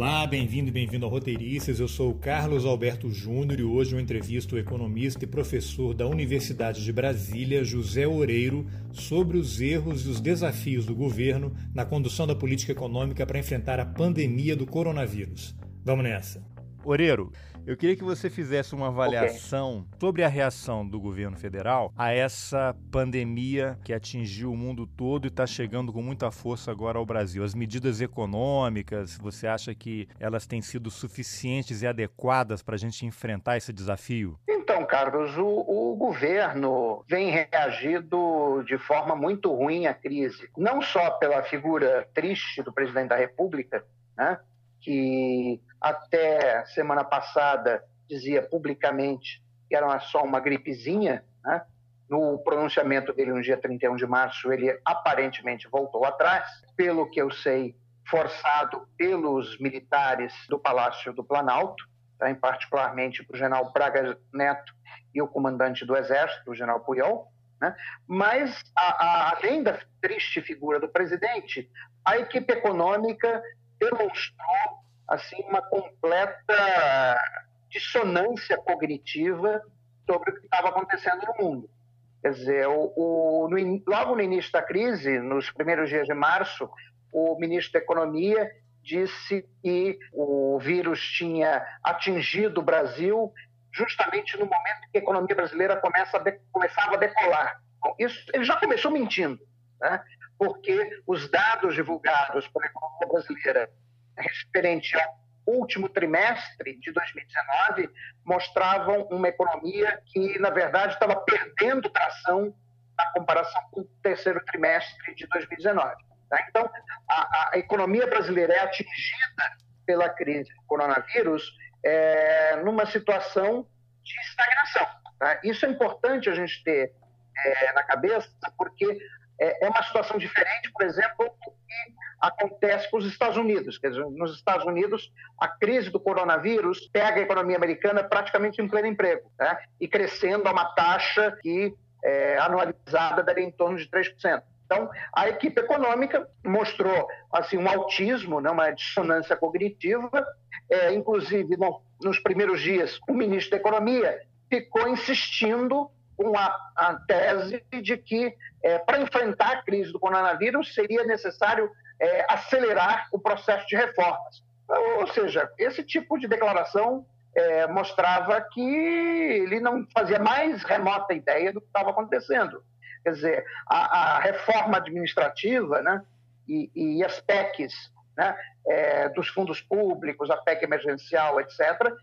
Olá, bem-vindo e bem-vindo ao Roteiristas. Eu sou o Carlos Alberto Júnior e hoje eu entrevisto o economista e professor da Universidade de Brasília, José Oreiro, sobre os erros e os desafios do governo na condução da política econômica para enfrentar a pandemia do coronavírus. Vamos nessa. Oreiro, eu queria que você fizesse uma avaliação okay. sobre a reação do governo federal a essa pandemia que atingiu o mundo todo e está chegando com muita força agora ao Brasil. As medidas econômicas, você acha que elas têm sido suficientes e adequadas para a gente enfrentar esse desafio? Então, Carlos, o, o governo vem reagindo de forma muito ruim à crise. Não só pela figura triste do presidente da República, né? Que até semana passada dizia publicamente que era só uma gripezinha, né? no pronunciamento dele no dia 31 de março, ele aparentemente voltou atrás, pelo que eu sei, forçado pelos militares do Palácio do Planalto, tá? em particularmente o general Braga Neto e o comandante do Exército, o general Puyol. Né? Mas, a, a, além da triste figura do presidente, a equipe econômica demonstrou assim uma completa dissonância cognitiva sobre o que estava acontecendo no mundo. Quer dizer, o, o, no, logo no início da crise, nos primeiros dias de março, o ministro da Economia disse que o vírus tinha atingido o Brasil justamente no momento que a economia brasileira começa a de, começava a decolar. Isso, ele já começou mentindo, né? porque os dados divulgados pela economia brasileira referente ao último trimestre de 2019 mostravam uma economia que, na verdade, estava perdendo tração na comparação com o terceiro trimestre de 2019. Tá? Então, a, a, economia brasileira é atingida pela crise do coronavírus é, numa situação de estagnação. Tá? Isso é importante a gente ter é, na cabeça, porque é, é uma situação diferente, por exemplo, do que acontece com os Estados Unidos. Quer dizer, nos Estados Unidos, a crise do coronavírus pega a economia americana praticamente em pleno emprego né? e crescendo a uma taxa que é, anualizada daria em torno de 3%. Então, a equipe econômica mostrou assim um autismo, né, uma dissonância cognitiva. É, inclusive, no, nos primeiros dias, o ministro da Economia ficou insistindo com a, a tese de que, é, para enfrentar a crise do coronavírus, seria necessário é, acelerar o processo de reformas. Ou seja, esse tipo de declaração é, mostrava que ele não fazia mais remota ideia do que estava acontecendo. Quer dizer, a, a reforma administrativa né, e, e as PECs né, é, dos fundos públicos, a PEC emergencial, etc.,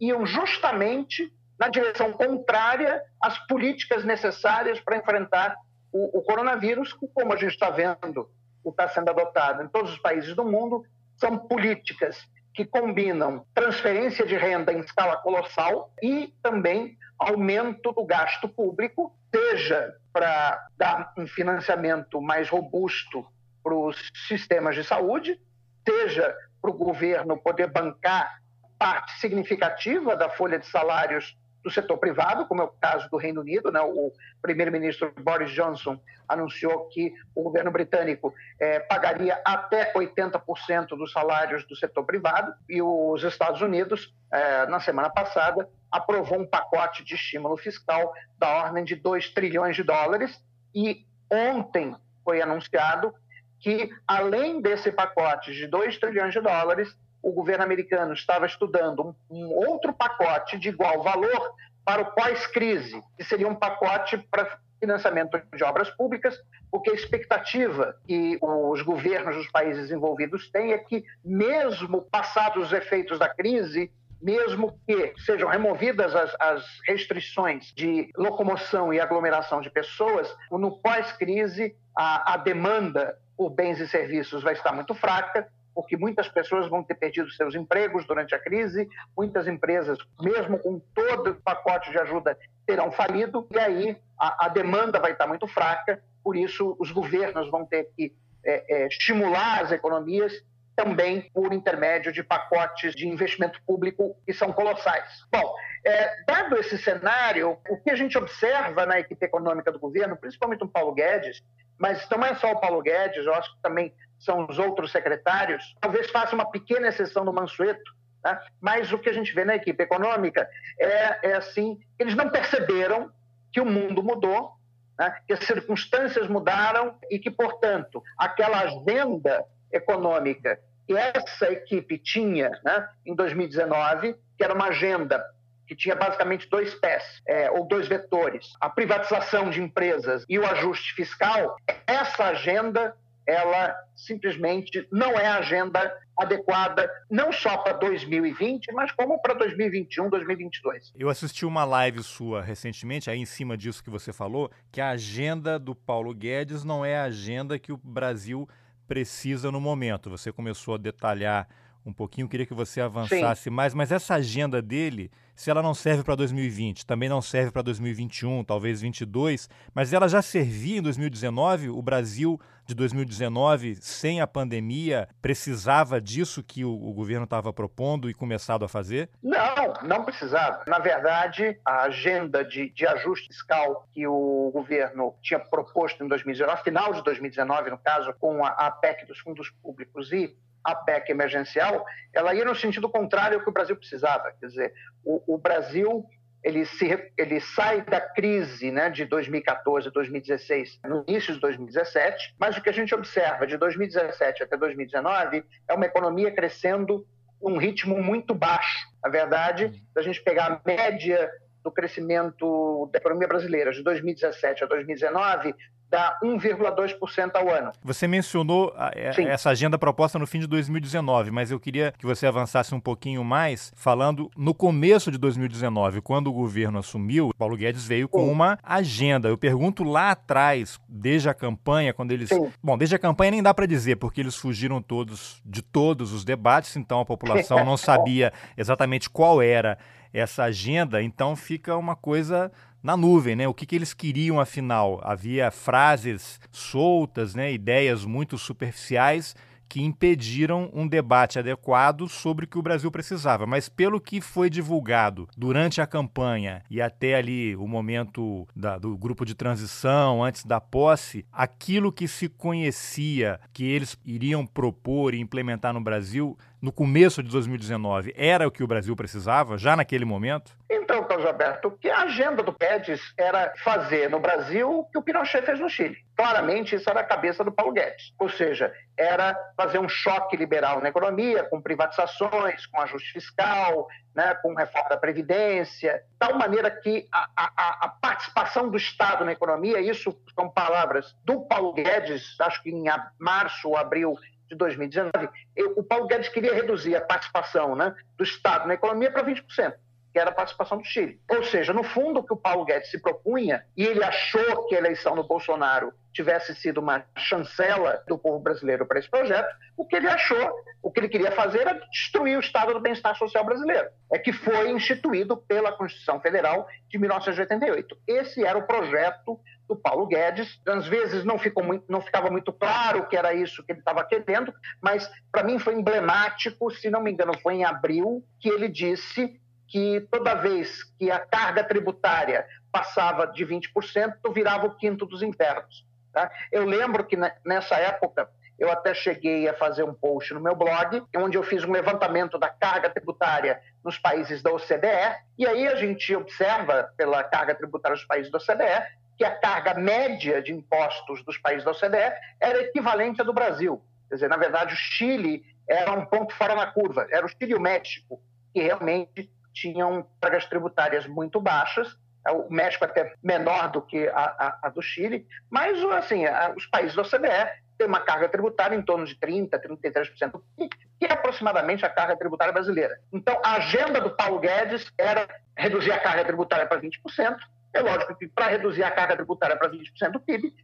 iam justamente na direção contrária às políticas necessárias para enfrentar o, o coronavírus, como a gente está vendo está sendo adotado em todos os países do mundo, são políticas que combinam transferência de renda em escala colossal e também aumento do gasto público, seja para dar um financiamento mais robusto para os sistemas de saúde, seja para o governo poder bancar parte significativa da folha de salários do setor privado, como é o caso do Reino Unido. Né? O primeiro-ministro Boris Johnson anunciou que o governo britânico é, pagaria até 80% dos salários do setor privado, e os Estados Unidos, é, na semana passada, aprovou um pacote de estímulo fiscal da ordem de 2 trilhões de dólares, e ontem foi anunciado que, além desse pacote de 2 trilhões de dólares, o governo americano estava estudando um, outro pacote de igual valor para o pós-crise, que seria um pacote para financiamento de obras públicas, porque a expectativa que os governos dos países envolvidos têm é que, mesmo passados os efeitos da crise, mesmo que sejam removidas as, as restrições de locomoção e aglomeração de pessoas, no pós-crise a, a demanda por bens e serviços vai estar muito fraca porque muitas pessoas vão ter perdido seus empregos durante a crise, muitas empresas, mesmo com todo o pacote de ajuda, terão falido, e aí a, a demanda vai estar muito fraca, por isso os governos vão ter que é, é, estimular as economias também por intermédio de pacotes de investimento público que são colossais. Bom, é, dado esse cenário, o que a gente observa na equipe econômica do governo, principalmente o Paulo Guedes, mas não é só o Paulo Guedes, eu acho que também são os outros secretários, talvez faça uma pequena exceção no Mansueto, né? mas o que a gente vê na equipe econômica é, é assim, eles não perceberam que o mundo mudou, né? que as circunstâncias mudaram e que, portanto, aquela agenda econômica que essa equipe tinha né, em 2019, que era uma agenda que tinha basicamente dois pés, é, ou dois vetores, a privatização de empresas e o ajuste fiscal, essa agenda ela simplesmente não é a agenda adequada, não só para 2020, mas como para 2021, 2022. Eu assisti uma live sua recentemente, aí em cima disso que você falou, que a agenda do Paulo Guedes não é a agenda que o Brasil precisa no momento. Você começou a detalhar um pouquinho, queria que você avançasse Sim. mais, mas essa agenda dele, se ela não serve para 2020, também não serve para 2021, talvez 2022, mas ela já servia em 2019, o Brasil de 2019, sem a pandemia, precisava disso que o, o governo estava propondo e começado a fazer? Não, não precisava. Na verdade, a agenda de, de ajuste fiscal que o governo tinha proposto em 2019, final de 2019, no caso, com a, a PEC dos fundos públicos e a PEC emergencial, ela ia no sentido contrário ao que o Brasil precisava. Quer dizer, o, o Brasil ele, se, ele sai da crise né, de 2014, 2016, no início de 2017, mas o que a gente observa de 2017 até 2019 é uma economia crescendo um ritmo muito baixo. Na verdade, se a gente pegar a média do crescimento da economia brasileira de 2017 a 2019, dá 1,2% ao ano. Você mencionou é, Sim. essa agenda proposta no fim de 2019, mas eu queria que você avançasse um pouquinho mais, falando no começo de 2019, quando o governo assumiu, Paulo Guedes veio com Sim. uma agenda. Eu pergunto lá atrás, desde a campanha, quando eles. Sim. Bom, desde a campanha nem dá para dizer, porque eles fugiram todos de todos os debates, então a população não sabia exatamente qual era essa agenda, então fica uma coisa na nuvem, né? O que, que eles queriam afinal? Havia frases soltas, né? Ideias muito superficiais que impediram um debate adequado sobre o que o Brasil precisava. Mas pelo que foi divulgado durante a campanha e até ali o momento da, do grupo de transição, antes da posse, aquilo que se conhecia que eles iriam propor e implementar no Brasil no começo de 2019 era o que o Brasil precisava, já naquele momento? Então, Carlos Alberto, que a agenda do Guedes era fazer no Brasil o que o Pinochet fez no Chile. Claramente, isso era a cabeça do Paulo Guedes. Ou seja, era fazer um choque liberal na economia, com privatizações, com ajuste fiscal, né, com reforma da Previdência, tal maneira que a, a, a participação do Estado na economia, isso são palavras do Paulo Guedes, acho que em março ou abril de 2019, o Paulo Guedes queria reduzir a participação né, do Estado na economia para 20%, que era a participação do Chile. Ou seja, no fundo, o que o Paulo Guedes se propunha, e ele achou que a eleição do Bolsonaro tivesse sido uma chancela do povo brasileiro para esse projeto, o que ele achou, o que ele queria fazer era destruir o Estado do bem-estar social brasileiro, é que foi instituído pela Constituição Federal de 1988. Esse era o projeto do Paulo Guedes. Às vezes não, ficou muito, não ficava muito claro que era isso que ele estava querendo, mas para mim foi emblemático, se não me engano, foi em abril, que ele disse que toda vez que a carga tributária passava de 20%, virava o quinto dos infernos. Tá? Eu lembro que nessa época eu até cheguei a fazer um post no meu blog, onde eu fiz um levantamento da carga tributária nos países da OCDE, e aí a gente observa, pela carga tributária dos países da OCDE, que a carga média de impostos dos países da OCDE era equivalente à do Brasil. Quer dizer, na verdade, o Chile era um ponto fora na curva, era o Chile e o México que realmente tinham cargas tributárias muito baixas, o México até menor do que a, a, a do Chile, mas assim, os países da OCDE têm uma carga tributária em torno de 30%, 33% do PIB, que é aproximadamente a carga tributária brasileira. Então, a agenda do Paulo Guedes era reduzir a carga tributária para 20%, é lógico que para reduzir a carga tributária para 20% do PIB,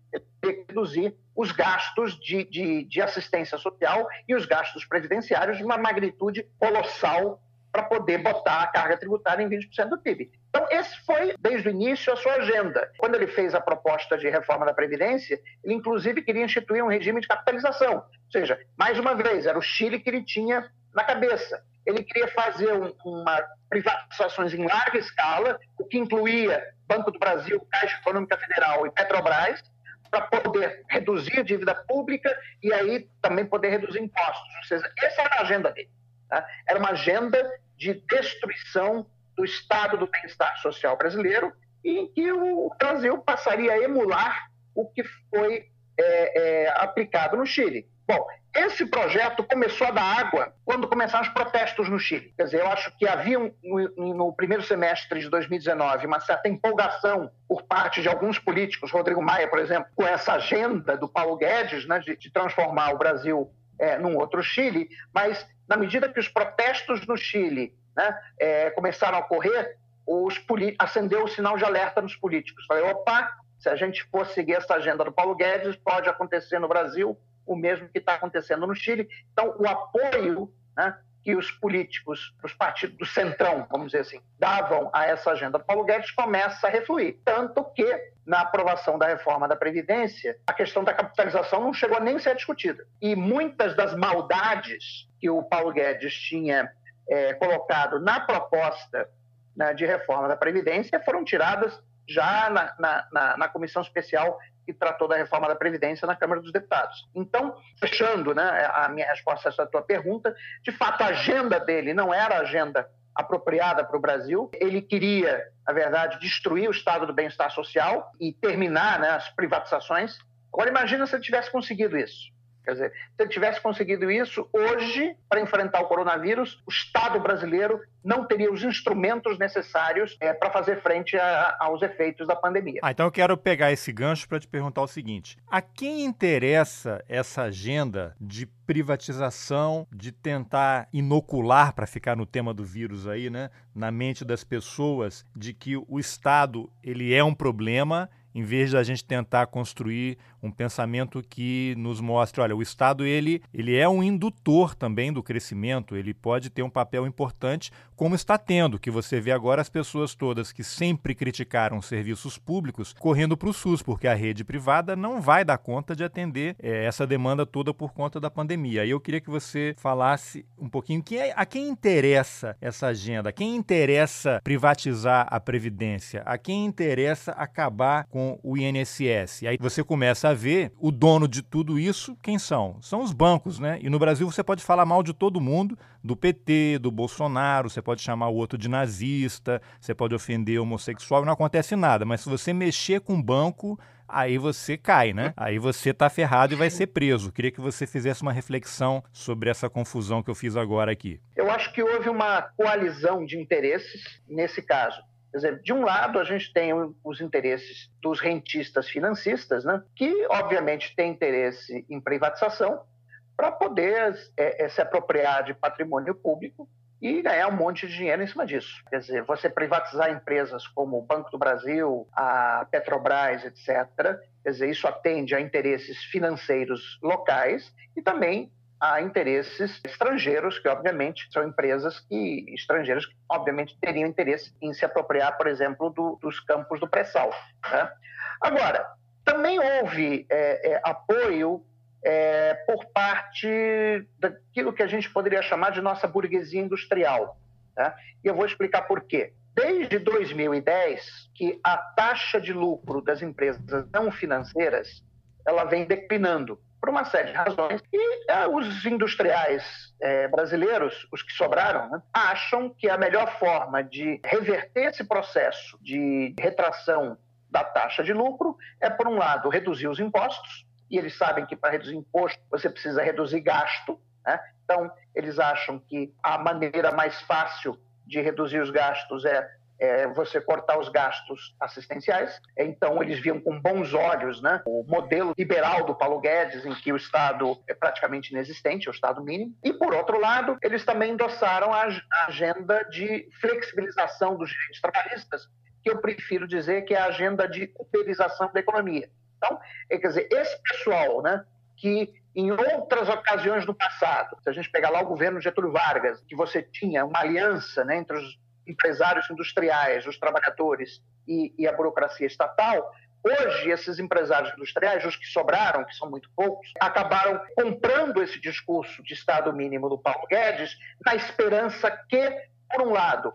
tem que reduzir os gastos de, de, de, assistência social e os gastos previdenciários de uma magnitude colossal para poder botar a carga tributária em 20% do PIB. Então, esse foi, desde o início, a sua agenda. Quando ele fez a proposta de reforma da Previdência, ele, inclusive, queria instituir um regime de capitalização. Ou seja, mais uma vez, era o Chile que ele tinha na cabeça. Ele queria fazer um, uma privatizações em larga escala, o que incluía Banco do Brasil, Caixa Econômica Federal e Petrobras, para poder reduzir a dívida pública e aí também poder reduzir impostos. Ou seja, essa era a agenda dele. Tá? Era uma agenda de destruição do estado do bem-estar social brasileiro em que o Brasil passaria a emular o que foi é, é, aplicado no Chile. Bom, esse projeto começou a dar água quando começaram os protestos no Chile. Quer dizer, eu acho que havia no, no primeiro semestre de 2019 uma certa empolgação por parte de alguns políticos, Rodrigo Maia, por exemplo, com essa agenda do Paulo Guedes né, de, de transformar o Brasil é, num outro Chile, mas na medida que os protestos no Chile né, é, começaram a ocorrer, os acendeu o sinal de alerta nos políticos. Falei, opa, se a gente for seguir essa agenda do Paulo Guedes, pode acontecer no Brasil o mesmo que está acontecendo no Chile. Então, o apoio né, que os políticos, os partidos do centrão, vamos dizer assim, davam a essa agenda do Paulo Guedes começa a refluir. Tanto que, na aprovação da reforma da Previdência, a questão da capitalização não chegou a nem ser discutida. E muitas das maldades que o Paulo Guedes tinha é, colocado na proposta né, de reforma da Previdência foram tiradas já na, na, na, na comissão especial que tratou da reforma da Previdência na Câmara dos Deputados. Então, fechando né, a minha resposta a essa tua pergunta, de fato, a agenda dele não era a agenda apropriada para o Brasil. Ele queria, na verdade, destruir o estado do bem-estar social e terminar né, as privatizações. Agora, imagina se ele tivesse conseguido isso. Quer dizer, se ele tivesse conseguido isso, hoje, para enfrentar o coronavírus, o Estado brasileiro não teria os instrumentos necessários é, para fazer frente a, aos efeitos da pandemia. Ah, então eu quero pegar esse gancho para te perguntar o seguinte: a quem interessa essa agenda de privatização, de tentar inocular, para ficar no tema do vírus aí, né, na mente das pessoas, de que o Estado ele é um problema em vez da gente tentar construir um pensamento que nos mostre, olha, o Estado ele, ele é um indutor também do crescimento, ele pode ter um papel importante, como está tendo, que você vê agora as pessoas todas que sempre criticaram serviços públicos correndo para o SUS, porque a rede privada não vai dar conta de atender é, essa demanda toda por conta da pandemia. E eu queria que você falasse um pouquinho que é, a quem interessa essa agenda, a quem interessa privatizar a Previdência, a quem interessa acabar com o INSS. E aí você começa a ver o dono de tudo isso, quem são? São os bancos, né? E no Brasil você pode falar mal de todo mundo, do PT, do Bolsonaro, você pode chamar o outro de nazista, você pode ofender homossexual, não acontece nada. Mas se você mexer com o banco, aí você cai, né? Aí você tá ferrado e vai ser preso. Queria que você fizesse uma reflexão sobre essa confusão que eu fiz agora aqui. Eu acho que houve uma coalizão de interesses nesse caso. Quer dizer, de um lado, a gente tem os interesses dos rentistas financistas, né, que, obviamente, têm interesse em privatização para poder é, é, se apropriar de patrimônio público e ganhar um monte de dinheiro em cima disso. Quer dizer, você privatizar empresas como o Banco do Brasil, a Petrobras, etc., quer dizer, isso atende a interesses financeiros locais e também a interesses estrangeiros, que obviamente são empresas que estrangeiras que obviamente teriam interesse em se apropriar, por exemplo, do, dos campos do pré-sal. Né? Agora, também houve é, é, apoio é, por parte daquilo que a gente poderia chamar de nossa burguesia industrial. Né? E eu vou explicar por quê. Desde 2010, que a taxa de lucro das empresas não financeiras ela vem declinando por uma série de razões. E é, os industriais é, brasileiros, os que sobraram, né, acham que a melhor forma de reverter esse processo de retração da taxa de lucro é, por um lado, reduzir os impostos, e eles sabem que para reduzir imposto você precisa reduzir gasto. Né? Então, eles acham que a maneira mais fácil de reduzir os gastos é é, você cortar os gastos assistenciais. Então, eles viam com bons olhos né, o modelo liberal do Paulo Guedes, em que o Estado é praticamente inexistente, é o Estado mínimo. E, por outro lado, eles também endossaram a agenda de flexibilização dos direitos trabalhistas, que eu prefiro dizer que é a agenda de uberização da economia. Então, é, quer dizer, esse pessoal né, que em outras ocasiões do passado, se a gente pegar lá o governo Getúlio Vargas, que você tinha uma aliança né, entre os empresários industriais, os trabalhadores e, e a burocracia estatal, Hoje, esses empresários industriais, os que sobraram, que são muito poucos, acabaram comprando esse discurso de Estado mínimo do Paulo Guedes, na esperança que, por um lado,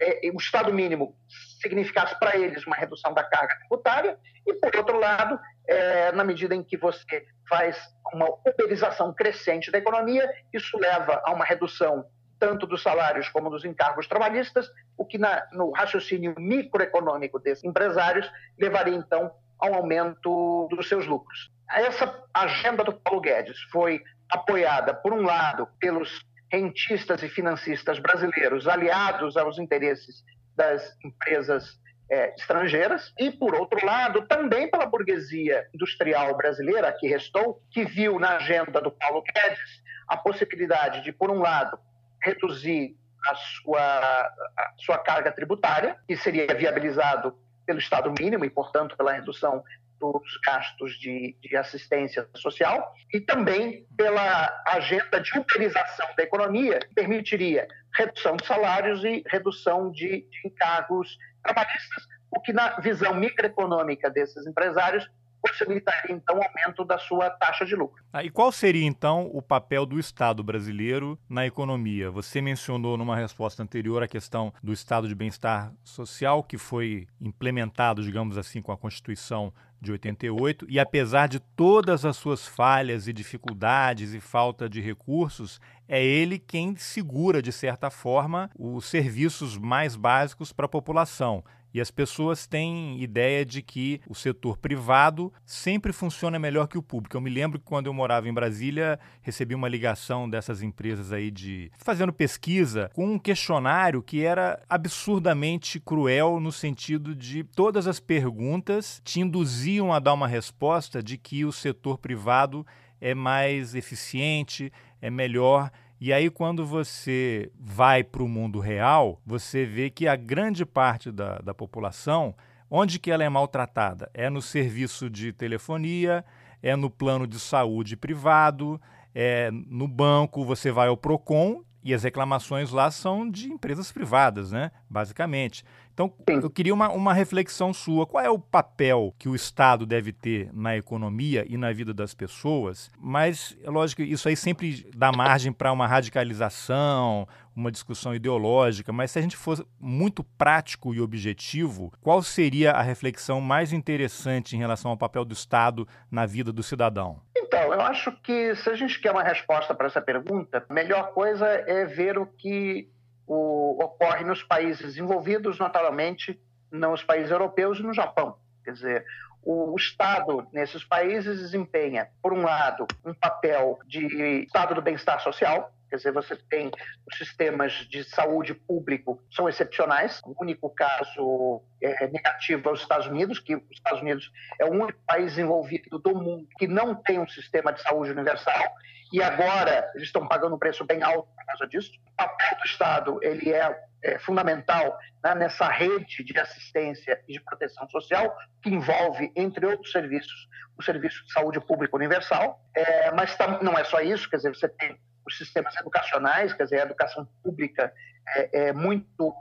é, o Estado mínimo significasse para eles uma redução da carga tributária, e, por outro lado, é, na medida em que você faz uma uberização crescente da economia, isso leva a uma redução tanto dos salários como dos encargos trabalhistas, o que na, no raciocínio microeconômico desses empresários levaria então ao aumento dos seus lucros. Essa agenda do Paulo Guedes foi apoiada, por um lado, pelos rentistas e financistas brasileiros aliados aos interesses das empresas é, estrangeiras, e, por outro lado, também pela burguesia industrial brasileira, que restou, que viu na agenda do Paulo Guedes a possibilidade de, por um lado, reduzir a sua, a sua carga tributária, que seria viabilizado pelo Estado mínimo e, portanto, pela redução dos gastos de, de, assistência social e também pela agenda de uberização da economia, que permitiria redução de salários e redução de, de encargos trabalhistas, o que, na visão microeconômica desses empresários, possibilitaria, então, o aumento da sua taxa de lucro. Ah, e qual seria, então, o papel do Estado brasileiro na economia? Você mencionou numa resposta anterior a questão do Estado de bem-estar social, que foi implementado, digamos assim, com a Constituição de 88, e apesar de todas as suas falhas e dificuldades e falta de recursos, é ele quem segura, de certa forma, os serviços mais básicos para a população. E as pessoas têm ideia de que o setor privado sempre funciona melhor que o público. Eu me lembro que quando eu morava em Brasília, recebi uma ligação dessas empresas aí de fazendo pesquisa com um questionário que era absurdamente cruel no sentido de todas as perguntas te induziam a dar uma resposta de que o setor privado é mais eficiente, é melhor e aí, quando você vai para o mundo real, você vê que a grande parte da, da população, onde que ela é maltratada? É no serviço de telefonia, é no plano de saúde privado, é no banco, você vai ao PROCON e as reclamações lá são de empresas privadas, né? Basicamente. Então, eu queria uma, uma reflexão sua. Qual é o papel que o Estado deve ter na economia e na vida das pessoas? Mas, é lógico, isso aí sempre dá margem para uma radicalização, uma discussão ideológica, mas se a gente fosse muito prático e objetivo, qual seria a reflexão mais interessante em relação ao papel do Estado na vida do cidadão? Então, eu acho que se a gente quer uma resposta para essa pergunta, a melhor coisa é ver o que o, ocorre nos países envolvidos, naturalmente, nos países europeus e no Japão. Quer dizer, o, o Estado nesses países desempenha, por um lado, um papel de Estado do bem-estar social, Quer dizer, você tem os sistemas de saúde público são excepcionais. O único caso é, negativo é os Estados Unidos, que os Estados Unidos é o único país envolvido do mundo que não tem um sistema de saúde universal e agora eles estão pagando um preço bem alto por causa disso. O papel do Estado ele é, é fundamental né, nessa rede de assistência e de proteção social que envolve, entre outros serviços, o serviço de saúde pública universal. É, mas não é só isso, quer dizer, você tem os sistemas educacionais, quer dizer, a educação pública é, é muito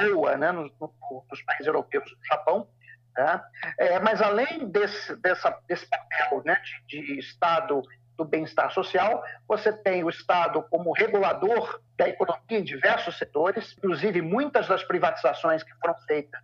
boa né, nos, nos, países europeus, no Japão. Tá? É, mas além desse, dessa, desse papel né, de, de Estado do bem-estar social, você tem o Estado como regulador da economia em diversos setores, inclusive muitas das privatizações que foram feitas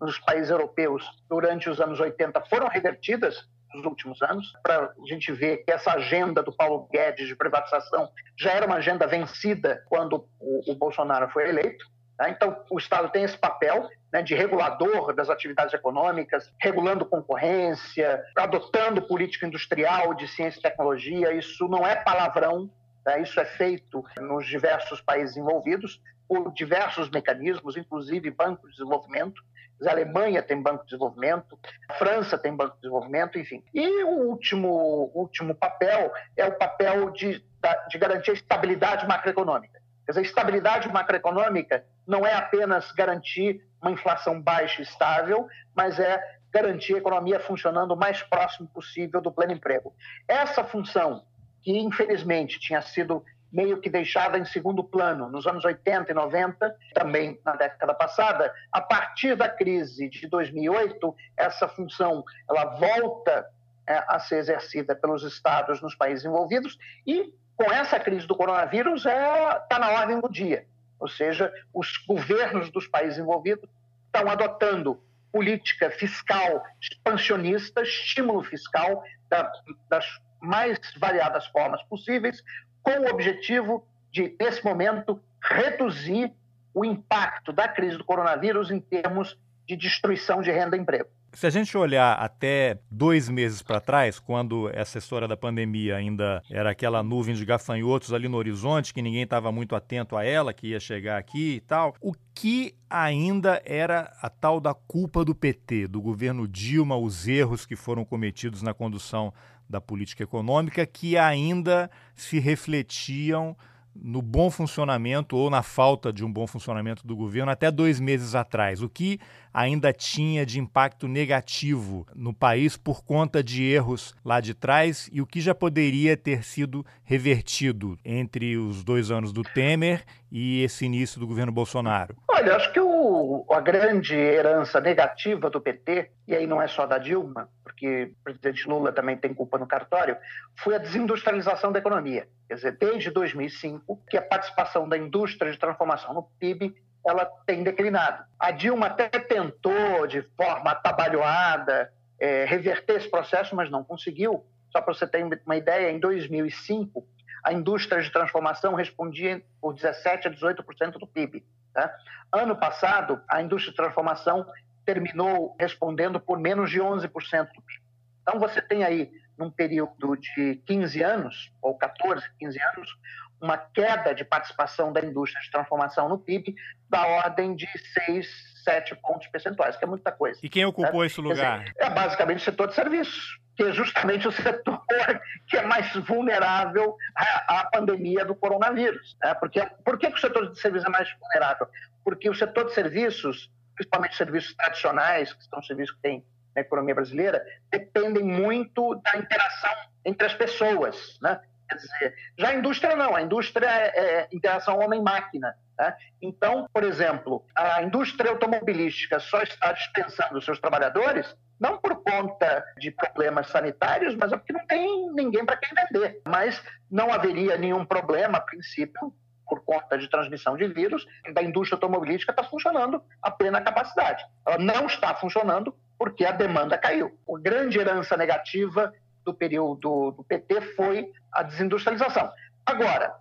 nos países europeus durante os anos 80 foram revertidas nos últimos anos, para a gente ver que essa agenda do Paulo Guedes de privatização já era uma agenda vencida quando o, o Bolsonaro foi eleito. Tá? Então, o Estado tem esse papel né, de regulador das atividades econômicas, regulando concorrência, adotando política industrial de ciência e tecnologia. Isso não é palavrão, tá? isso é feito nos diversos países envolvidos por diversos mecanismos, inclusive Banco de Desenvolvimento. A Alemanha tem Banco de Desenvolvimento, a França tem Banco de Desenvolvimento, enfim. E o último, último papel é o papel de, de garantir a estabilidade macroeconômica. Quer dizer, estabilidade macroeconômica não é apenas garantir uma inflação baixa e estável, mas é garantir a economia funcionando o mais próximo possível do pleno emprego. Essa função, que infelizmente tinha sido meio que deixada em segundo plano nos anos 80 e 90, também na década passada, a partir da crise de 2008, essa função ela volta é, a ser exercida pelos estados nos países envolvidos e com essa crise do coronavírus está é, na ordem do dia. Ou seja, os governos dos países envolvidos estão adotando política fiscal expansionista, estímulo fiscal da, das mais variadas formas possíveis, com o objetivo de, nesse momento, reduzir o impacto da crise do coronavírus em termos de destruição de renda e emprego. Se a gente olhar até dois meses para trás, quando essa história da pandemia ainda era aquela nuvem de gafanhotos ali no horizonte, que ninguém estava muito atento a ela, que ia chegar aqui e tal, o que ainda era a tal da culpa do PT, do governo Dilma, os erros que foram cometidos na condução da política econômica, que ainda se refletiam no bom funcionamento ou na falta de um bom funcionamento do governo até dois meses atrás. O que ainda tinha de impacto negativo no país por conta de erros lá de trás e o que já poderia ter sido revertido entre os dois anos do Temer e esse início do governo Bolsonaro? Olha, acho que o, a grande herança negativa do PT, e aí não é só da Dilma, porque o presidente Lula também tem culpa no cartório, foi a desindustrialização da economia. Quer dizer, desde 2005, que a participação da indústria de transformação no PIB ela tem declinado. A Dilma até tentou, de forma atabalhoada, é, reverter esse processo, mas não conseguiu. Só para você ter uma ideia, em 2005, a indústria de transformação respondia por 17% a 18% do PIB. Tá? Ano passado, a indústria de transformação terminou respondendo por menos de 11% do PIB. Então, você tem aí, num período de 15 anos, ou 14, 15 anos, uma queda de participação da indústria de transformação no PIB da ordem de 6, 7 pontos percentuais, que é muita coisa. E quem ocupou né? esse lugar? Dizer, é basicamente o setor de serviços, que é justamente o setor que é mais vulnerável à, à pandemia do coronavírus. Né? Porque, por que, que o setor de serviços é mais vulnerável? Porque o setor de serviços, principalmente serviços tradicionais, que são serviços que tem na economia brasileira, dependem muito da interação entre as pessoas, né? Quer dizer, já a indústria não, a indústria é, é interação homem-máquina. Né? Então, por exemplo, a indústria automobilística só está dispensando seus trabalhadores não por conta de problemas sanitários, mas é porque não tem ninguém para quem vender. Mas não haveria nenhum problema, a princípio, por conta de transmissão de vírus, da indústria automobilística está funcionando a plena capacidade. Ela não está funcionando porque a demanda caiu. A grande herança negativa do período do PT foi a desindustrialização. Agora,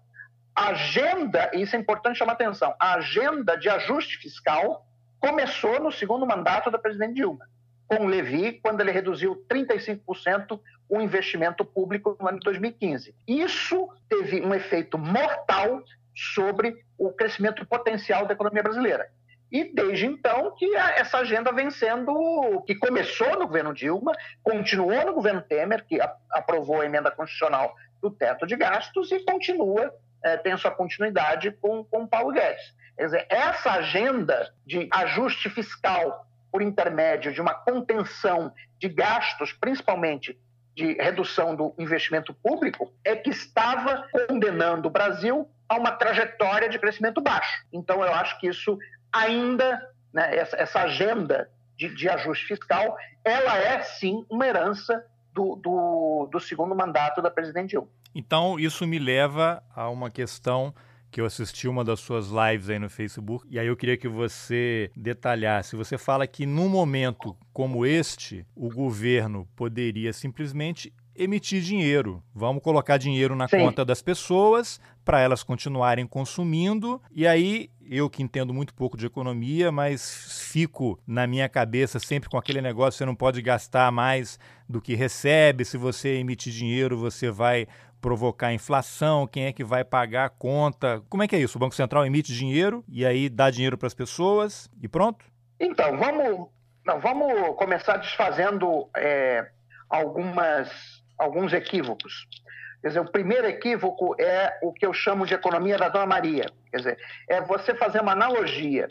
a agenda, e isso é importante chamar atenção, a agenda de ajuste fiscal começou no segundo mandato da presidente Dilma, com o Levi, quando ele reduziu 35% o investimento público no ano de 2015. Isso teve um efeito mortal sobre o crescimento potencial da economia brasileira. E desde então que essa agenda vem sendo, que começou no governo Dilma, continuou no governo Temer, que aprovou a emenda constitucional do teto de gastos e continua, é, tem sua continuidade com, com Paulo Guedes. Quer dizer, essa agenda de ajuste fiscal por intermédio de uma contenção de gastos, principalmente de redução do investimento público, é que estava condenando o Brasil a uma trajetória de crescimento baixo. Então, eu acho que isso ainda né, essa, essa, agenda de, de, ajuste fiscal, ela é sim uma herança do, do, do segundo mandato da presidente Dilma. Então, isso me leva a uma questão que eu assisti uma das suas lives aí no Facebook, e aí eu queria que você detalhasse. Você fala que num momento como este, o governo poderia simplesmente emitir dinheiro. Vamos colocar dinheiro na Sim. conta das pessoas para elas continuarem consumindo. E aí, eu que entendo muito pouco de economia, mas fico na minha cabeça sempre com aquele negócio: você não pode gastar mais do que recebe. Se você emitir dinheiro, você vai provocar inflação, quem é que vai pagar a conta? Como é que é isso? O Banco Central emite dinheiro e aí dá dinheiro para as pessoas e pronto? Então, vamos, não, vamos começar desfazendo é, algumas alguns equívocos. Quer dizer, o primeiro equívoco é o que eu chamo de economia da Dona Maria. Quer dizer, é você fazer uma analogia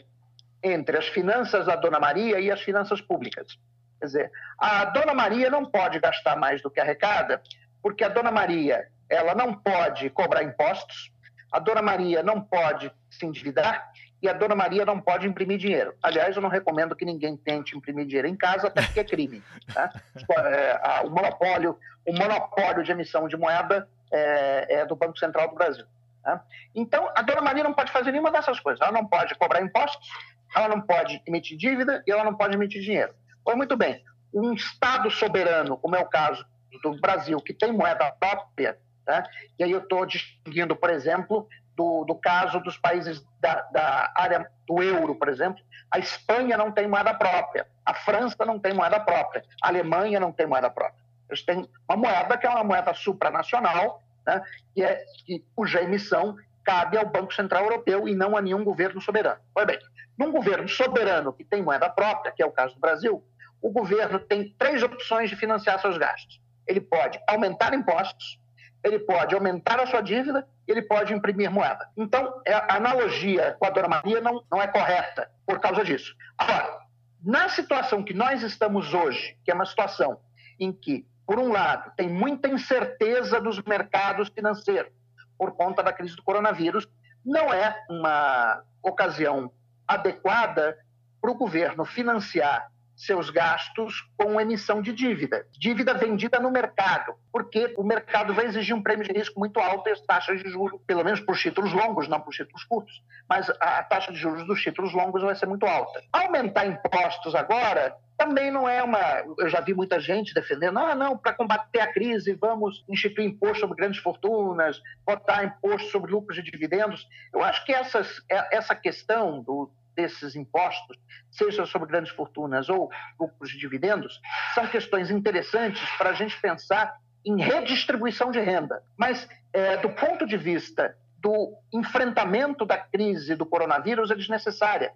entre as finanças da Dona Maria e as finanças públicas. Quer dizer, a Dona Maria não pode gastar mais do que arrecada, porque a Dona Maria ela não pode cobrar impostos, a Dona Maria não pode se endividar e a Dona Maria não pode imprimir dinheiro. Aliás, eu não recomendo que ninguém tente imprimir dinheiro em casa, até porque é crime. Tá? É, o, monopólio, o monopólio de emissão de moeda é, é do Banco Central do Brasil. Tá? Então, a Dona Maria não pode fazer nenhuma dessas coisas. Ela não pode cobrar impostos, ela não pode emitir dívida e ela não pode emitir dinheiro. Pois muito bem, um Estado soberano, como é o caso do Brasil, que tem moeda própria, né? e aí eu estou distinguindo, por exemplo, do, do caso dos países da, da, área do euro, por exemplo, a Espanha não tem moeda própria, a França não tem moeda própria, a Alemanha não tem moeda própria. Eles têm uma moeda que é uma moeda supranacional, né, que é, que, cuja emissão cabe ao Banco Central Europeu e não a nenhum governo soberano. Pois bem, num governo soberano que tem moeda própria, que é o caso do Brasil, o governo tem três opções de financiar seus gastos. Ele pode aumentar impostos, ele pode aumentar a sua dívida, ele pode imprimir moeda. Então, é, a analogia com a Dona Maria não, não é correta por causa disso. Agora, na situação que nós estamos hoje, que é uma situação em que, por um lado, tem muita incerteza dos mercados financeiros por conta da crise do coronavírus, não é uma ocasião adequada para o governo financiar seus gastos com emissão de dívida, dívida vendida no mercado, porque o mercado vai exigir um prêmio de risco muito alto e as taxas de juros, pelo menos por títulos longos, não por títulos curtos, mas a taxa de juros dos títulos longos vai ser muito alta. Aumentar impostos agora também não é uma. Eu já vi muita gente defendendo, ah, não, para combater a crise, vamos instituir imposto sobre grandes fortunas, botar imposto sobre lucros e dividendos. Eu acho que essas, é, essa questão do, desses impostos, seja sobre grandes fortunas ou lucros de dividendos, são questões interessantes para a gente pensar em redistribuição de renda. Mas, é, do ponto de vista do enfrentamento da crise do coronavírus, é desnecessária,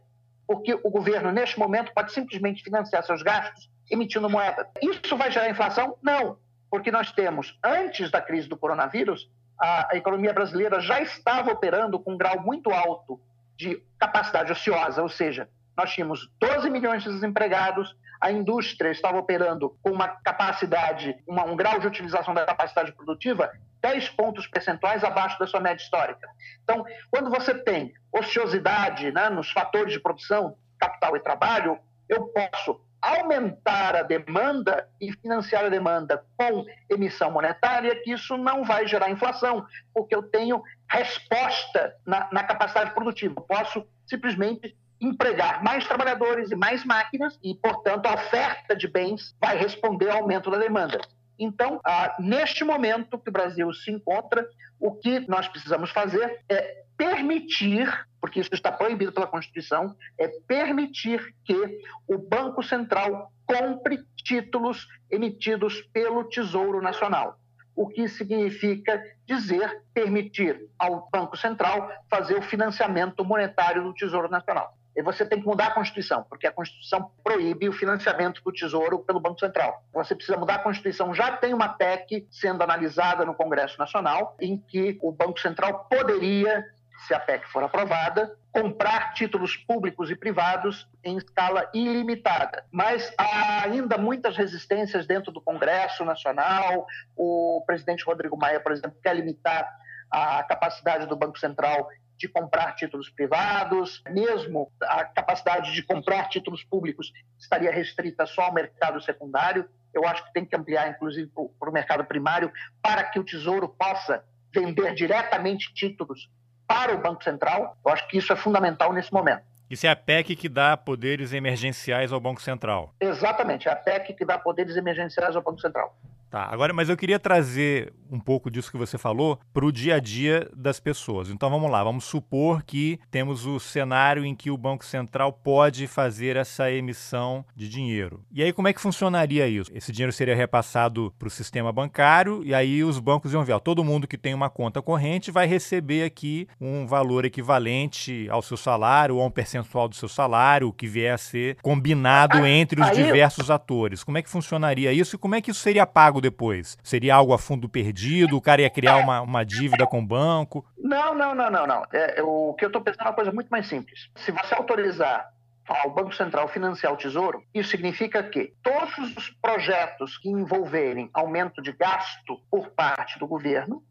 porque o governo, neste momento, pode simplesmente financiar seus gastos emitindo moeda. Isso vai gerar inflação? Não, porque nós temos, antes da crise do coronavírus, a, a economia brasileira já estava operando com um grau muito alto de capacidade ociosa, ou seja, nós tínhamos 12 milhões de desempregados, a indústria estava operando com uma capacidade, uma, um grau de utilização da capacidade produtiva 10 pontos percentuais abaixo da sua média histórica. Então, quando você tem ociosidade né, nos fatores de produção, capital e trabalho, eu posso aumentar a demanda e financiar a demanda com emissão monetária, que isso não vai gerar inflação, porque eu tenho resposta na, na capacidade produtiva. Posso simplesmente empregar mais trabalhadores e mais máquinas e, portanto, a oferta de bens vai responder ao aumento da demanda. Então, ah, neste momento que o Brasil se encontra, o que nós precisamos fazer é permitir, porque isso está proibido pela Constituição, é permitir que o Banco Central compre títulos emitidos pelo Tesouro Nacional. O que significa dizer permitir ao Banco Central fazer o financiamento monetário do Tesouro Nacional você tem que mudar a Constituição, porque a Constituição proíbe o financiamento do Tesouro pelo Banco Central. Você precisa mudar a Constituição. Já tem uma PEC sendo analisada no Congresso Nacional, em que o Banco Central poderia, se a PEC for aprovada, comprar títulos públicos e privados em escala ilimitada. Mas há ainda muitas resistências dentro do Congresso Nacional. O presidente Rodrigo Maia, por exemplo, quer limitar a capacidade do Banco Central de comprar títulos privados, mesmo a capacidade de comprar títulos públicos estaria restrita só ao mercado secundário. Eu acho que tem que ampliar, inclusive, para o mercado primário, para que o Tesouro possa vender diretamente títulos para o Banco Central. Eu acho que isso é fundamental nesse momento. Isso é a PEC que dá poderes emergenciais ao Banco Central. Exatamente, é a PEC que dá poderes emergenciais ao Banco Central. Tá, agora, mas eu queria trazer um pouco disso que você falou para o dia a dia das pessoas. Então vamos lá, vamos supor que temos o cenário em que o Banco Central pode fazer essa emissão de dinheiro. E aí como é que funcionaria isso? Esse dinheiro seria repassado para o sistema bancário e aí os bancos iam ver, ó, todo mundo que tem uma conta corrente vai receber aqui um valor equivalente ao seu salário ou a um percentual do seu salário, que vier a ser combinado entre os diversos atores. Como é que funcionaria isso e como é que isso seria pago depois? Seria algo a fundo perdido? O cara ia criar uma, uma dívida com o banco? Não, não, não, não, não. É, o que eu estou pensando é uma coisa muito mais simples. Se você autorizar ao Banco Central financiar o Tesouro, isso significa que todos os projetos que envolverem aumento de gasto por parte do governo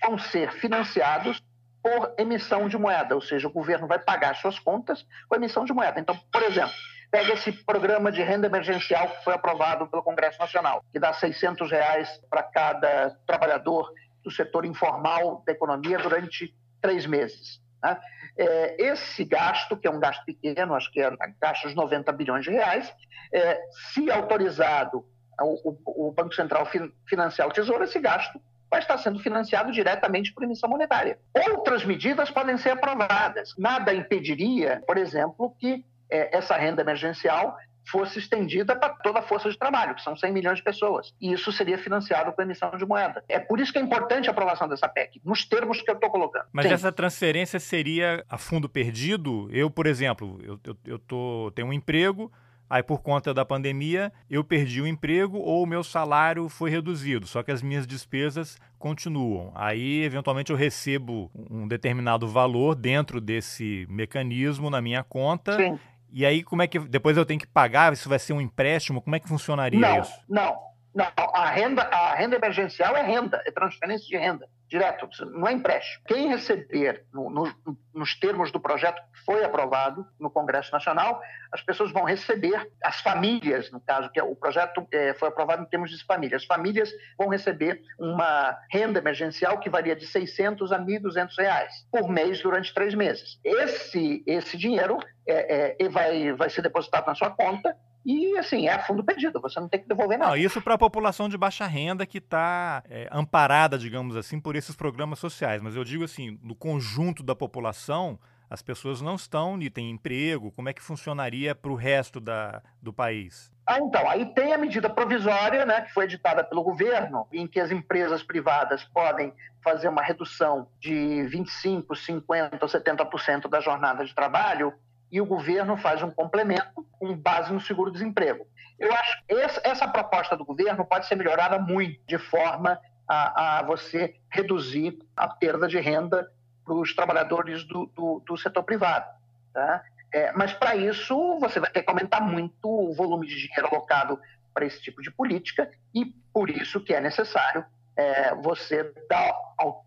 vão ser financiados por emissão de moeda, ou seja, o governo vai pagar suas contas com emissão de moeda. Então, por exemplo, Pega esse programa de renda emergencial que foi aprovado pelo Congresso Nacional, que dá 600 reais para cada trabalhador do setor informal da economia durante três meses. Né? É, esse gasto, que é um gasto pequeno, acho que é gasto de 90 bilhões de reais, é, se autorizado o, Banco Central financiar o Tesouro, esse gasto vai estar sendo financiado diretamente por emissão monetária. Outras medidas podem ser aprovadas. Nada impediria, por exemplo, que é, essa renda emergencial fosse estendida para toda a força de trabalho, que são 100 milhões de pessoas. E isso seria financiado com emissão de moeda. É por isso que é importante a aprovação dessa PEC, nos termos que eu estou colocando. Mas Sim. essa transferência seria a fundo perdido? Eu, por exemplo, eu, eu, eu tô, tenho um emprego, Aí, por conta da pandemia, eu perdi o emprego ou o meu salário foi reduzido, só que as minhas despesas continuam. Aí, eventualmente, eu recebo um determinado valor dentro desse mecanismo na minha conta Sim. E aí, como é que. Depois eu tenho que pagar? Isso vai ser um empréstimo? Como é que funcionaria não, isso? Não, não. A renda, a renda emergencial é renda, é transferência de renda direto, não é empréstimo. Quem receber, no, no, nos termos do projeto que foi aprovado no Congresso Nacional, as pessoas vão receber, as famílias, no caso, que é, o projeto é, foi aprovado em termos de famílias, as famílias vão receber uma renda emergencial que varia de 600 a 1.200 reais por mês durante três meses. Esse, esse dinheiro é, é, vai, vai ser depositado na sua conta e, assim, é fundo perdido, você não tem que devolver nada. Não, isso para a população de baixa renda que está é, amparada, digamos assim, por esses programas sociais. Mas eu digo assim, no conjunto da população, as pessoas não estão e têm emprego. Como é que funcionaria para o resto da, do país? Ah, então, aí tem a medida provisória, né, que foi editada pelo governo, em que as empresas privadas podem fazer uma redução de 25%, 50% ou 70% da jornada de trabalho e o governo faz um complemento com base no seguro-desemprego. Eu acho que essa proposta do governo pode ser melhorada muito, de forma a, a você reduzir a perda de renda para os trabalhadores do, do, do, setor privado. Tá? É, mas, para isso, você vai ter que aumentar muito o volume de dinheiro alocado para esse tipo de política e, por isso, que é necessário é, você dar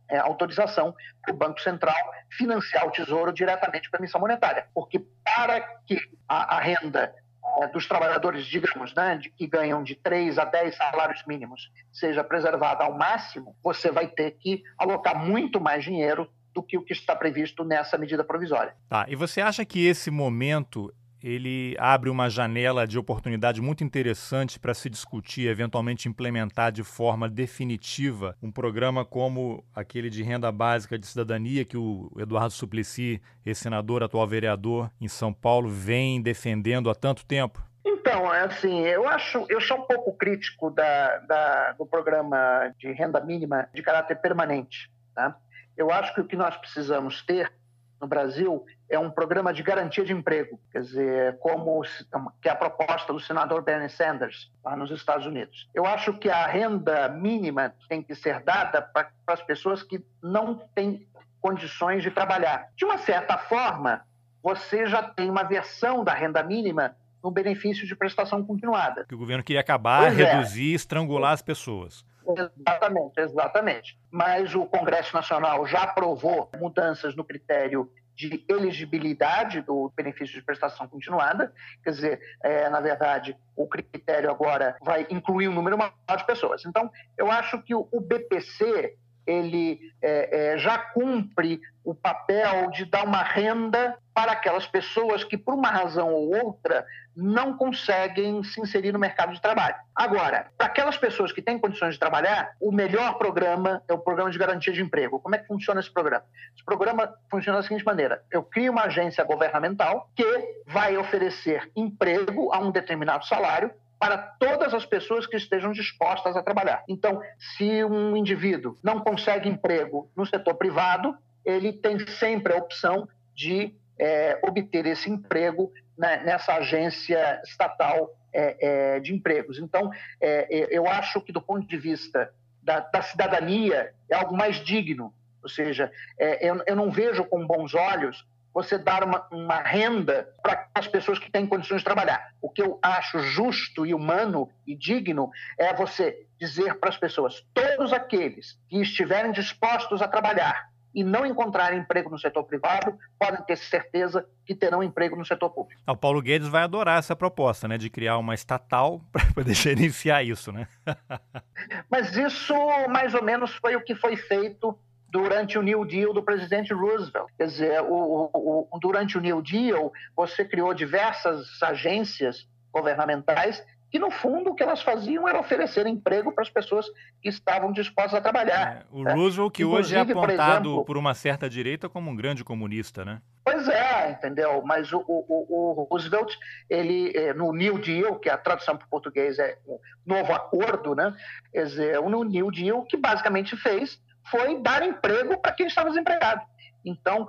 é, autorização para o Banco Central financiar o Tesouro diretamente com a emissão monetária. Porque para que a, a renda é, dos trabalhadores, digamos, né, de, que ganham de 3 a 10 salários mínimos, seja preservada ao máximo, você vai ter que alocar muito mais dinheiro do que o que está previsto nessa medida provisória. Tá, e você acha que esse momento ele abre uma janela de oportunidade muito interessante para se discutir, eventualmente implementar de forma definitiva um programa como aquele de renda básica de cidadania que o Eduardo Suplicy, ex-senador, atual vereador em São Paulo, vem defendendo há tanto tempo? Então, é assim, eu acho, eu sou um pouco crítico da, da, do programa de renda mínima de caráter permanente. Tá? Eu acho que o que nós precisamos ter no Brasil é um programa de garantia de emprego, quer dizer, como que é a proposta do senador Bernie Sanders lá nos Estados Unidos. Eu acho que a renda mínima tem que ser dada para as pessoas que não têm condições de trabalhar. De uma certa forma, você já tem uma versão da renda mínima no benefício de prestação continuada. Que o governo queria acabar, pois é. reduzir, é. estrangular as pessoas. Exatamente, exatamente. Mas o Congresso Nacional já aprovou mudanças no critério de elegibilidade do benefício de prestação continuada, quer dizer, é, na verdade, o critério agora vai incluir um número maior de pessoas. Então, eu acho que o, BPC ele é, é, já cumpre o papel de dar uma renda para aquelas pessoas que, por uma razão ou outra, não conseguem se inserir no mercado de trabalho. Agora, para aquelas pessoas que têm condições de trabalhar, o melhor programa é o programa de garantia de emprego. Como é que funciona esse programa? Esse programa funciona da seguinte maneira: eu crio uma agência governamental que vai oferecer emprego a um determinado salário para todas as pessoas que estejam dispostas a trabalhar. Então, se um indivíduo não consegue emprego no setor privado, ele tem sempre a opção de é, obter esse emprego né, nessa agência estatal é, é, de empregos. Então, é, é, eu acho que, do ponto de vista da, da cidadania, é algo mais digno. Ou seja, é, eu, eu não vejo com bons olhos você dar uma, uma renda para as pessoas que têm condições de trabalhar. O que eu acho justo e humano e digno é você dizer para as pessoas: todos aqueles que estiverem dispostos a trabalhar e não encontrarem emprego no setor privado, podem ter certeza que terão emprego no setor público. O Paulo Guedes vai adorar essa proposta, né, de criar uma estatal para poder gerenciar isso, né? Mas isso, mais ou menos, foi o que foi feito durante o New Deal do presidente Roosevelt. Quer dizer, o, o, o, durante o New Deal, você criou diversas agências governamentais que no fundo o que elas faziam era oferecer emprego para as pessoas que estavam dispostas a trabalhar. É, o né? Roosevelt, que Inclusive, hoje é apontado por, exemplo, por, uma certa direita como um grande comunista, né? Pois é, entendeu? Mas o, o, Roosevelt, ele é, no New Deal, que a tradução para o português é um novo acordo, né? Quer dizer, o New Deal que basicamente fez foi dar emprego para quem estava desempregado. Então,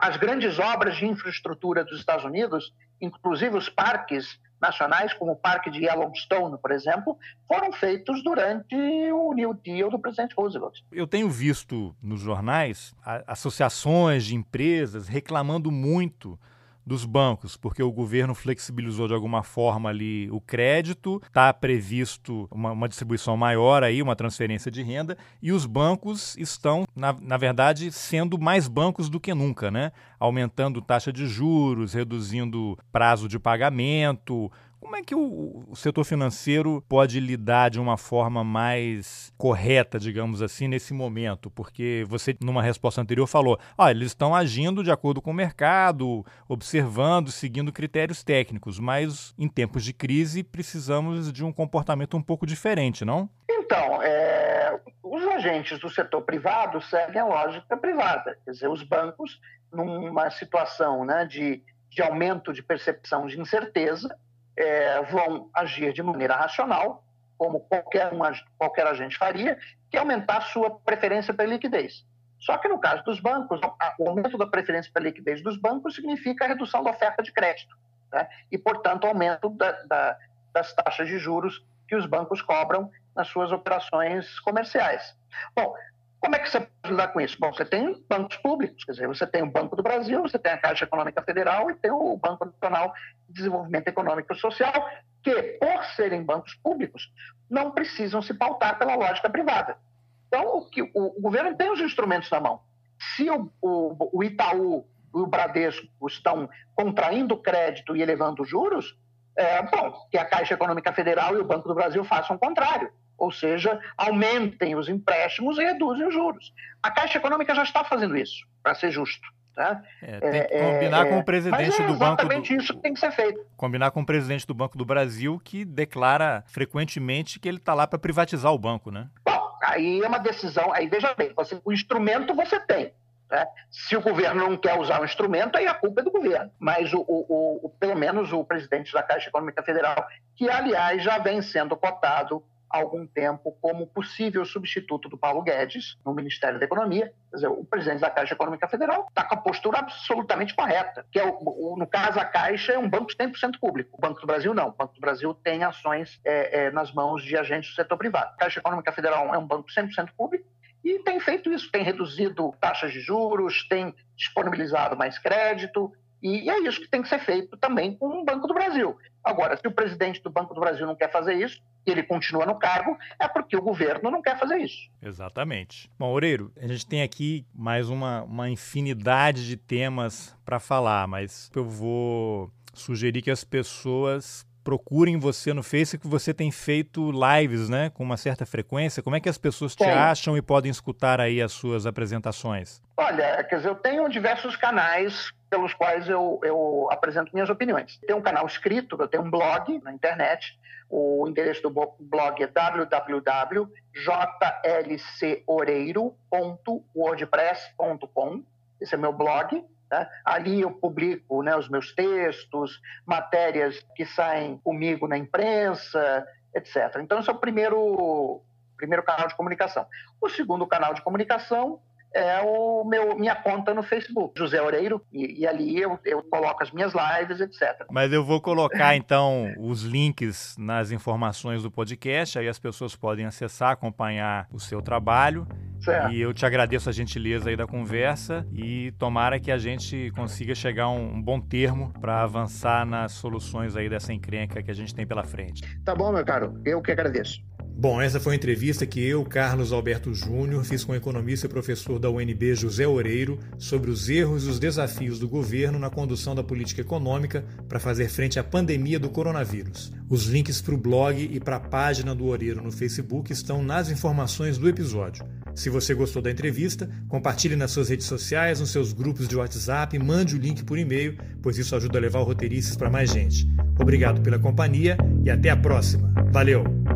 as grandes obras de infraestrutura dos Estados Unidos, inclusive os parques nacionais, como o Parque de Yellowstone, por exemplo, foram feitos durante o New Deal do presidente Roosevelt. Eu tenho visto nos jornais associações de empresas reclamando muito dos bancos, porque o governo flexibilizou de alguma forma ali o crédito, está previsto uma, uma, distribuição maior aí, uma transferência de renda, e os bancos estão, na, na verdade, sendo mais bancos do que nunca, né? Aumentando taxa de juros, reduzindo prazo de pagamento, como é que o, o, setor financeiro pode lidar de uma forma mais correta, digamos assim, nesse momento? Porque você, numa resposta anterior, falou: ah, eles estão agindo de acordo com o mercado, observando, seguindo critérios técnicos, mas em tempos de crise precisamos de um comportamento um pouco diferente, não? Então, é, os agentes do setor privado seguem a lógica privada, quer dizer, os bancos, numa situação né, de, de aumento de percepção de incerteza, é, vão agir de maneira racional, como qualquer, um, qualquer agente faria, que é aumentar sua preferência pela liquidez. Só que no caso dos bancos, o aumento da preferência pela liquidez dos bancos significa a redução da oferta de crédito né? e, portanto, aumento da, da, das taxas de juros que os bancos cobram nas suas operações comerciais. Bom, como é que você pode lidar com isso? Bom, você tem bancos públicos, quer dizer, você tem o Banco do Brasil, você tem a Caixa Econômica Federal e tem o Banco Nacional de Desenvolvimento Econômico e Social, que, por serem bancos públicos, não precisam se pautar pela lógica privada. Então, o, que, o, o governo tem os instrumentos na mão. Se o, o, o Itaú e o Bradesco estão contraindo crédito e elevando juros, é, bom, que a Caixa Econômica Federal e o Banco do Brasil façam o contrário ou seja, aumentem os empréstimos e reduzem os juros. A Caixa Econômica já está fazendo isso, para ser justo. Tá? É, tem que combinar é, com o presidente é do Banco do... exatamente isso que tem que ser feito. Combinar com o presidente do Banco do Brasil, que declara frequentemente que ele está lá para privatizar o banco, né? Bom, aí é uma decisão... Aí, veja bem, você, o instrumento você tem. Né? Se o governo não quer usar o instrumento, aí a culpa é do governo. Mas, o, o, o, pelo menos, o presidente da Caixa Econômica Federal, que, aliás, já vem sendo cotado algum tempo como possível substituto do Paulo Guedes no Ministério da Economia. Quer dizer, o presidente da Caixa Econômica Federal está com a postura absolutamente correta, que é, o, o, no caso, a Caixa é um banco 100% público. O Banco do Brasil não. O Banco do Brasil tem ações é, é, nas mãos de agentes do setor privado. A Caixa Econômica Federal é um banco 100% público e tem feito isso, tem reduzido taxas de juros, tem disponibilizado mais crédito, e é isso que tem que ser feito também com o Banco do Brasil. Agora, se o presidente do Banco do Brasil não quer fazer isso, e ele continua no cargo, é porque o governo não quer fazer isso. Exatamente. Bom, Oreiro, a gente tem aqui mais uma, uma infinidade de temas para falar, mas eu vou sugerir que as pessoas procurem você no Facebook, você tem feito lives, né, com uma certa frequência. Como é que as pessoas te Sim. acham e podem escutar aí as suas apresentações? Olha, quer dizer, eu tenho diversos canais pelos quais eu, eu apresento minhas opiniões. Tem um canal escrito, eu tenho um blog na internet. O endereço do blog é www.jlcoreiro.wordpress.com. Esse é meu blog. Né? Ali eu publico né, os meus textos, matérias que saem comigo na imprensa, etc. Então, esse é o primeiro, primeiro canal de comunicação. O segundo canal de comunicação é o meu, minha conta no Facebook, José Oreiro, e, e, ali eu, eu coloco as minhas lives, etc. Mas eu vou colocar então os links nas informações do podcast, aí as pessoas podem acessar, acompanhar o seu trabalho. Certo. E eu te agradeço a gentileza aí da conversa e tomara que a gente consiga chegar a um, um bom termo para avançar nas soluções aí dessa encrenca que a gente tem pela frente. Tá bom, meu caro. Eu que agradeço. Bom, essa foi a entrevista que eu, Carlos Alberto Júnior, fiz com o economista e professor da UNB José Oreiro sobre os erros e os desafios do governo na condução da política econômica para fazer frente à pandemia do coronavírus. Os links para o blog e para a página do Oreiro no Facebook estão nas informações do episódio. Se você gostou da entrevista, compartilhe nas suas redes sociais, nos seus grupos de WhatsApp, mande o link por e-mail, pois isso ajuda a levar o Roteiristas para mais gente. Obrigado pela companhia e até a próxima. Valeu!